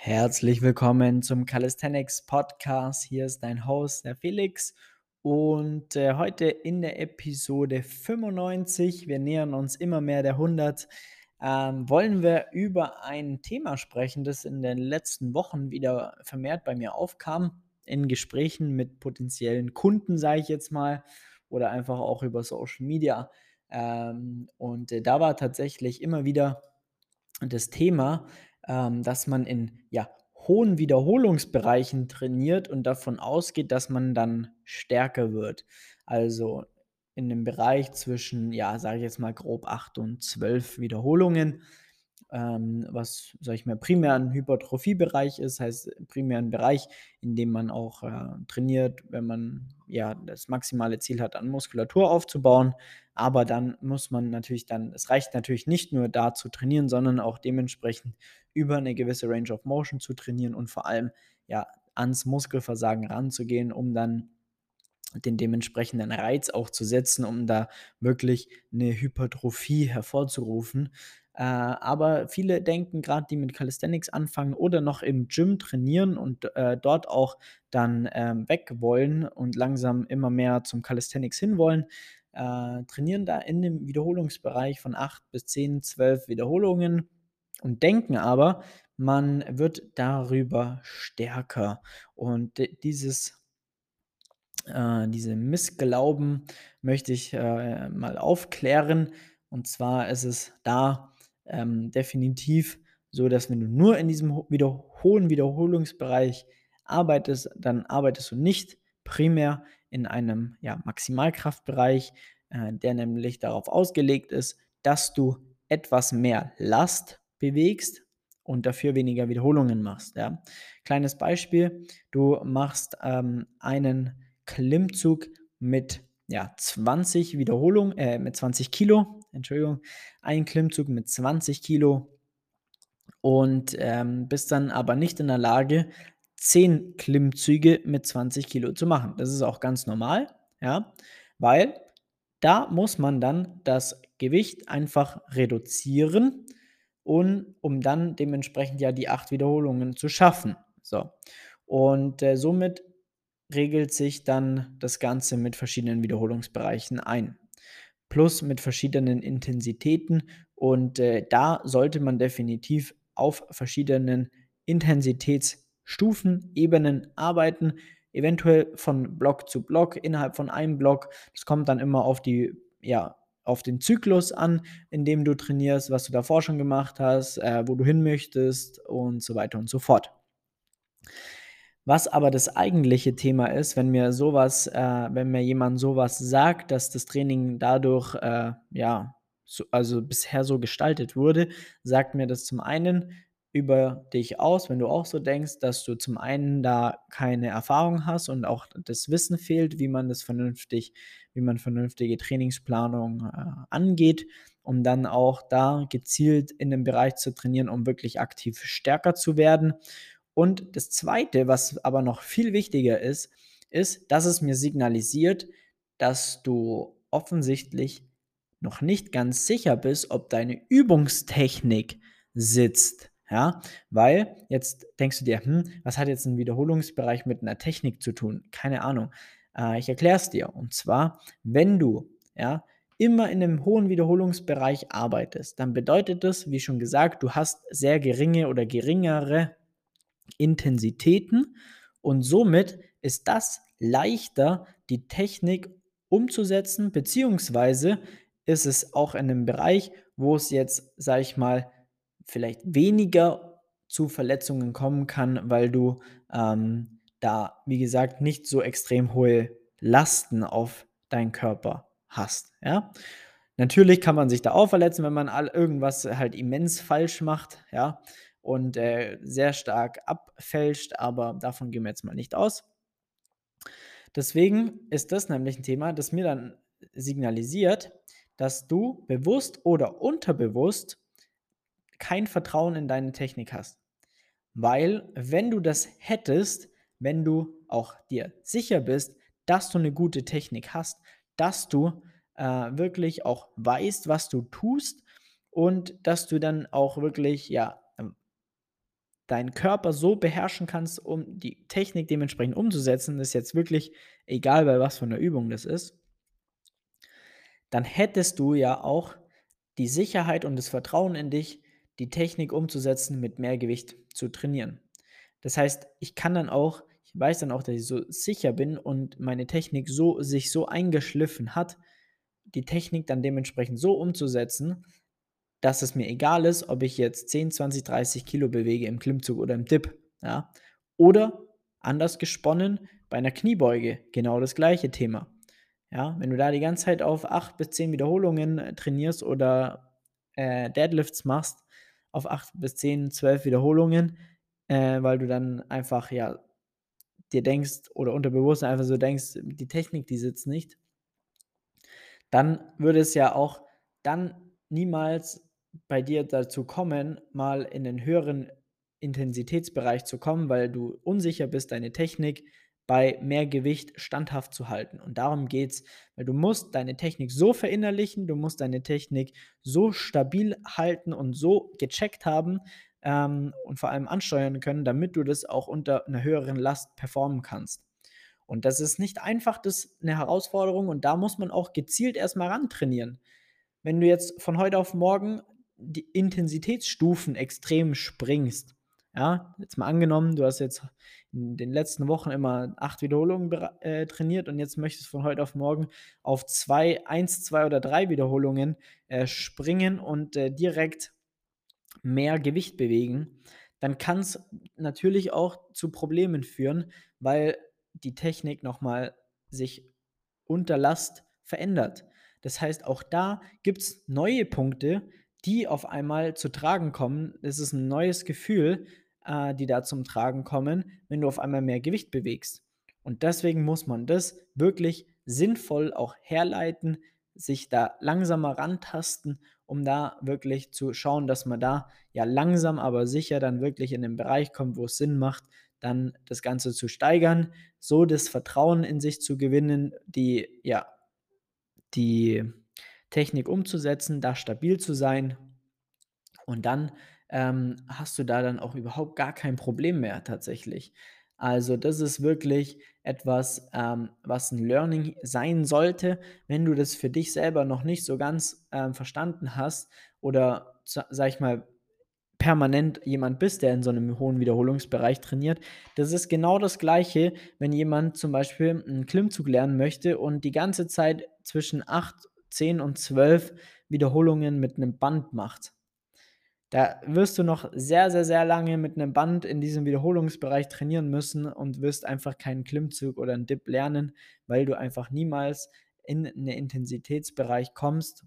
Herzlich willkommen zum Calisthenics Podcast. Hier ist dein Host, der Felix. Und äh, heute in der Episode 95, wir nähern uns immer mehr der 100, ähm, wollen wir über ein Thema sprechen, das in den letzten Wochen wieder vermehrt bei mir aufkam, in Gesprächen mit potenziellen Kunden, sage ich jetzt mal, oder einfach auch über Social Media. Ähm, und äh, da war tatsächlich immer wieder das Thema, ähm, dass man in ja, hohen Wiederholungsbereichen trainiert und davon ausgeht, dass man dann stärker wird. Also in dem Bereich zwischen, ja, sage ich jetzt mal grob 8 und 12 Wiederholungen, ähm, was, sage ich mal, primär ein Hypertrophiebereich ist, heißt primär ein Bereich, in dem man auch äh, trainiert, wenn man ja das maximale Ziel hat, an Muskulatur aufzubauen. Aber dann muss man natürlich dann, es reicht natürlich nicht nur da zu trainieren, sondern auch dementsprechend über eine gewisse Range of Motion zu trainieren und vor allem ja ans Muskelversagen ranzugehen, um dann den dementsprechenden Reiz auch zu setzen, um da wirklich eine Hypertrophie hervorzurufen. Äh, aber viele denken, gerade die mit Calisthenics anfangen oder noch im Gym trainieren und äh, dort auch dann ähm, weg wollen und langsam immer mehr zum Calisthenics hinwollen, äh, trainieren da in dem Wiederholungsbereich von 8 bis 10, 12 Wiederholungen und denken aber, man wird darüber stärker. Und dieses, äh, diese Missglauben möchte ich äh, mal aufklären. Und zwar ist es da ähm, definitiv so, dass wenn du nur in diesem wieder hohen Wiederholungsbereich arbeitest, dann arbeitest du nicht primär in einem ja, Maximalkraftbereich, äh, der nämlich darauf ausgelegt ist, dass du etwas mehr Last bewegst und dafür weniger Wiederholungen machst. Ja. Kleines Beispiel, du machst ähm, einen Klimmzug mit ja, 20 Wiederholungen, äh, mit 20 Kilo, Entschuldigung, einen Klimmzug mit 20 Kilo und ähm, bist dann aber nicht in der Lage, 10 Klimmzüge mit 20 Kilo zu machen. Das ist auch ganz normal, ja, weil da muss man dann das Gewicht einfach reduzieren und um dann dementsprechend ja die acht Wiederholungen zu schaffen. So. Und äh, somit regelt sich dann das Ganze mit verschiedenen Wiederholungsbereichen ein. Plus mit verschiedenen Intensitäten. Und äh, da sollte man definitiv auf verschiedenen Intensitätsstufen, Ebenen arbeiten. Eventuell von Block zu Block, innerhalb von einem Block. Das kommt dann immer auf die ja, auf den Zyklus an, in dem du trainierst, was du davor schon gemacht hast, äh, wo du hin möchtest und so weiter und so fort. Was aber das eigentliche Thema ist, wenn mir sowas, äh, wenn mir jemand sowas sagt, dass das Training dadurch, äh, ja, so, also bisher so gestaltet wurde, sagt mir das zum einen, über dich aus, wenn du auch so denkst, dass du zum einen da keine Erfahrung hast und auch das Wissen fehlt, wie man das vernünftig, wie man vernünftige Trainingsplanung äh, angeht, um dann auch da gezielt in dem Bereich zu trainieren, um wirklich aktiv stärker zu werden. Und das Zweite, was aber noch viel wichtiger ist, ist, dass es mir signalisiert, dass du offensichtlich noch nicht ganz sicher bist, ob deine Übungstechnik sitzt. Ja, weil jetzt denkst du dir, hm, was hat jetzt ein Wiederholungsbereich mit einer Technik zu tun? Keine Ahnung. Äh, ich erkläre es dir. Und zwar, wenn du ja, immer in einem hohen Wiederholungsbereich arbeitest, dann bedeutet das, wie schon gesagt, du hast sehr geringe oder geringere Intensitäten und somit ist das leichter, die Technik umzusetzen, beziehungsweise ist es auch in einem Bereich, wo es jetzt, sag ich mal, vielleicht weniger zu Verletzungen kommen kann, weil du ähm, da, wie gesagt, nicht so extrem hohe Lasten auf deinen Körper hast. Ja? Natürlich kann man sich da auch verletzen, wenn man all irgendwas halt immens falsch macht, ja, und äh, sehr stark abfälscht, aber davon gehen wir jetzt mal nicht aus. Deswegen ist das nämlich ein Thema, das mir dann signalisiert, dass du bewusst oder unterbewusst kein Vertrauen in deine Technik hast. Weil wenn du das hättest, wenn du auch dir sicher bist, dass du eine gute Technik hast, dass du äh, wirklich auch weißt, was du tust und dass du dann auch wirklich ja deinen Körper so beherrschen kannst, um die Technik dementsprechend umzusetzen, ist jetzt wirklich egal, bei was von der Übung das ist, dann hättest du ja auch die Sicherheit und das Vertrauen in dich, die Technik umzusetzen, mit mehr Gewicht zu trainieren. Das heißt, ich kann dann auch, ich weiß dann auch, dass ich so sicher bin und meine Technik so sich so eingeschliffen hat, die Technik dann dementsprechend so umzusetzen, dass es mir egal ist, ob ich jetzt 10, 20, 30 Kilo bewege im Klimmzug oder im Dip. Ja? Oder anders gesponnen, bei einer Kniebeuge genau das gleiche Thema. Ja, wenn du da die ganze Zeit auf 8 bis 10 Wiederholungen äh, trainierst oder äh, Deadlifts machst, auf 8 bis 10, 12 Wiederholungen, äh, weil du dann einfach, ja, dir denkst oder unterbewusst einfach so denkst, die Technik, die sitzt nicht, dann würde es ja auch dann niemals bei dir dazu kommen, mal in den höheren Intensitätsbereich zu kommen, weil du unsicher bist, deine Technik bei mehr Gewicht standhaft zu halten. Und darum geht es, weil du musst deine Technik so verinnerlichen, du musst deine Technik so stabil halten und so gecheckt haben ähm, und vor allem ansteuern können, damit du das auch unter einer höheren Last performen kannst. Und das ist nicht einfach, das ist eine Herausforderung und da muss man auch gezielt erstmal ran trainieren. Wenn du jetzt von heute auf morgen die Intensitätsstufen extrem springst, ja, jetzt mal angenommen, du hast jetzt in den letzten Wochen immer acht Wiederholungen äh, trainiert und jetzt möchtest du von heute auf morgen auf zwei, eins, zwei oder drei Wiederholungen äh, springen und äh, direkt mehr Gewicht bewegen, dann kann es natürlich auch zu Problemen führen, weil die Technik nochmal sich unter Last verändert. Das heißt, auch da gibt es neue Punkte, die auf einmal zu tragen kommen. Es ist ein neues Gefühl, äh, die da zum Tragen kommen, wenn du auf einmal mehr Gewicht bewegst. Und deswegen muss man das wirklich sinnvoll auch herleiten, sich da langsamer rantasten, um da wirklich zu schauen, dass man da ja langsam, aber sicher dann wirklich in den Bereich kommt, wo es Sinn macht, dann das Ganze zu steigern, so das Vertrauen in sich zu gewinnen, die ja die Technik umzusetzen, da stabil zu sein und dann ähm, hast du da dann auch überhaupt gar kein Problem mehr tatsächlich. Also das ist wirklich etwas, ähm, was ein Learning sein sollte, wenn du das für dich selber noch nicht so ganz ähm, verstanden hast oder, sag ich mal, permanent jemand bist, der in so einem hohen Wiederholungsbereich trainiert. Das ist genau das Gleiche, wenn jemand zum Beispiel einen Klimmzug lernen möchte und die ganze Zeit zwischen 8, 10 und 12 Wiederholungen mit einem Band macht. Da wirst du noch sehr, sehr, sehr lange mit einem Band in diesem Wiederholungsbereich trainieren müssen und wirst einfach keinen Klimmzug oder einen Dip lernen, weil du einfach niemals in einen Intensitätsbereich kommst,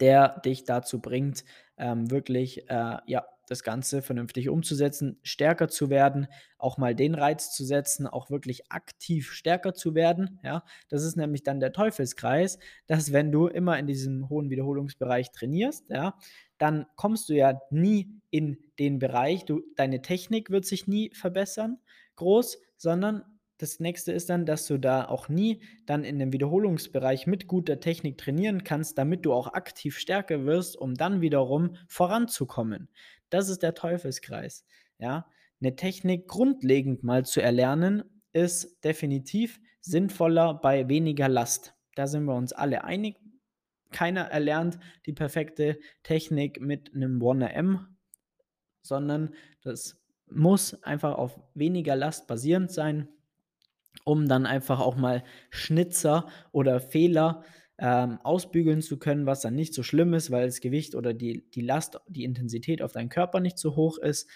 der dich dazu bringt, ähm, wirklich äh, ja, das Ganze vernünftig umzusetzen, stärker zu werden, auch mal den Reiz zu setzen, auch wirklich aktiv stärker zu werden. Ja, das ist nämlich dann der Teufelskreis, dass wenn du immer in diesem hohen Wiederholungsbereich trainierst, ja, dann kommst du ja nie in den Bereich, du, deine Technik wird sich nie verbessern, groß, sondern das nächste ist dann, dass du da auch nie dann in dem Wiederholungsbereich mit guter Technik trainieren kannst, damit du auch aktiv stärker wirst, um dann wiederum voranzukommen. Das ist der Teufelskreis. Ja, eine Technik grundlegend mal zu erlernen, ist definitiv sinnvoller bei weniger Last. Da sind wir uns alle einig keiner erlernt die perfekte Technik mit einem 1M, sondern das muss einfach auf weniger Last basierend sein, um dann einfach auch mal Schnitzer oder Fehler ähm, ausbügeln zu können, was dann nicht so schlimm ist, weil das Gewicht oder die, die Last, die Intensität auf deinen Körper nicht so hoch ist.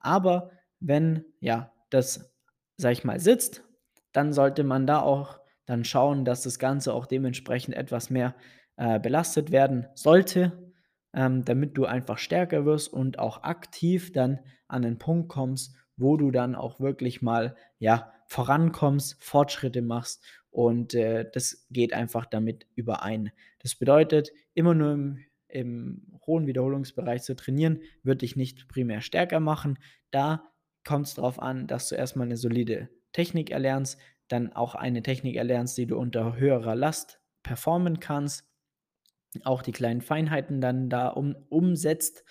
Aber wenn ja das, sag ich mal, sitzt, dann sollte man da auch dann schauen, dass das Ganze auch dementsprechend etwas mehr äh, belastet werden sollte, ähm, damit du einfach stärker wirst und auch aktiv dann an den Punkt kommst, wo du dann auch wirklich mal ja vorankommst, Fortschritte machst und äh, das geht einfach damit überein. Das bedeutet, immer nur im, im hohen Wiederholungsbereich zu trainieren, wird dich nicht primär stärker machen. Da kommt es darauf an, dass du erstmal eine solide Technik erlernst, dann auch eine Technik erlernst, die du unter höherer Last performen kannst auch die kleinen Feinheiten dann da um, umsetzt,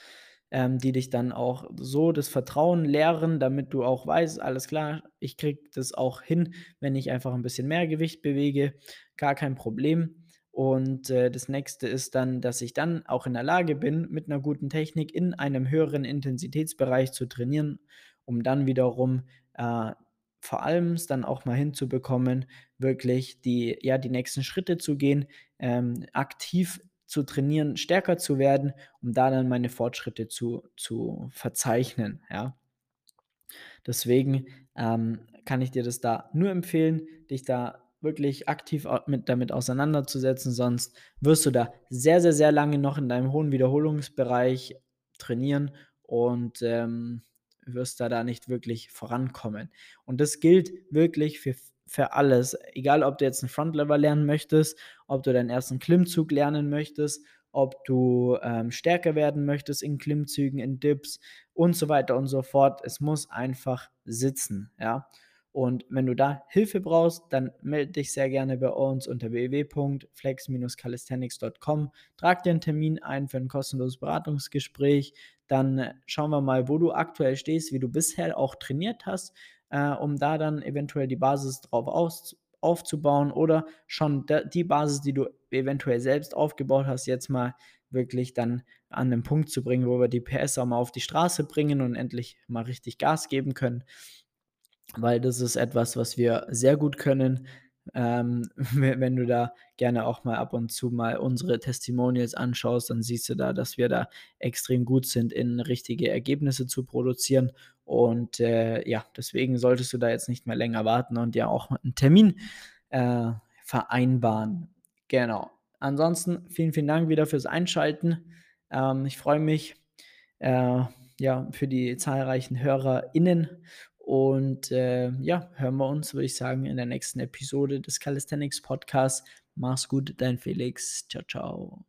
ähm, die dich dann auch so das Vertrauen lehren, damit du auch weißt: „Alles klar, ich kriege das auch hin, wenn ich einfach ein bisschen mehr Gewicht bewege, gar kein Problem.“ Und, äh, das Nächste ist dann, dass ich dann auch in der Lage bin, mit einer guten Technik in einem höheren Intensitätsbereich zu trainieren, um dann wiederum, äh, vor allem es dann auch mal hinzubekommen, wirklich die ja, die nächsten Schritte zu gehen, ähm, aktiv zu trainieren, stärker zu werden, um da dann meine Fortschritte zu zu verzeichnen, ja. Deswegen, ähm, kann ich dir das da nur empfehlen, dich da wirklich aktiv mit damit auseinanderzusetzen, sonst wirst du da sehr, sehr, sehr lange noch in deinem hohen Wiederholungsbereich trainieren und, ähm, wirst da da nicht wirklich vorankommen. Und das gilt wirklich für für alles, egal ob du jetzt 'n Frontlever lernen möchtest, ob du deinen ersten Klimmzug lernen möchtest, ob du, ähm, stärker werden möchtest in Klimmzügen, in Dips und so weiter und so fort. Es muss einfach sitzen, ja? Und wenn du da Hilfe brauchst, dann melde dich sehr gerne bei uns unter www.flex-calisthenics.com. Trag dir einen Termin ein für ein kostenloses Beratungsgespräch. Dann schauen wir mal, wo du aktuell stehst, wie du bisher auch trainiert hast, äh, um da dann eventuell die Basis drauf aus aufzubauen oder schon die Basis, die du eventuell selbst aufgebaut hast, jetzt mal wirklich dann an den Punkt zu bringen, wo wir die PS auch mal auf die Straße bringen und endlich mal richtig Gas geben können weil das ist etwas, was wir sehr gut können. Ähm, we wenn du da gerne auch mal ab und zu mal unsere Testimonials anschaust, dann siehst du da, dass wir da extrem gut sind, in richtige Ergebnisse zu produzieren. Und, äh, ja, deswegen solltest du da jetzt nicht mehr länger warten und ja auch einen Termin, äh, vereinbaren. Genau. Ansonsten vielen, vielen Dank wieder fürs Einschalten. Ähm, ich freue mich, äh, ja, für die zahlreichen HörerInnen und, äh, ja, hören wir uns, würde ich sagen, in der nächsten Episode des Calisthenics Podcasts. Mach's gut, dein Felix. Ciao, ciao.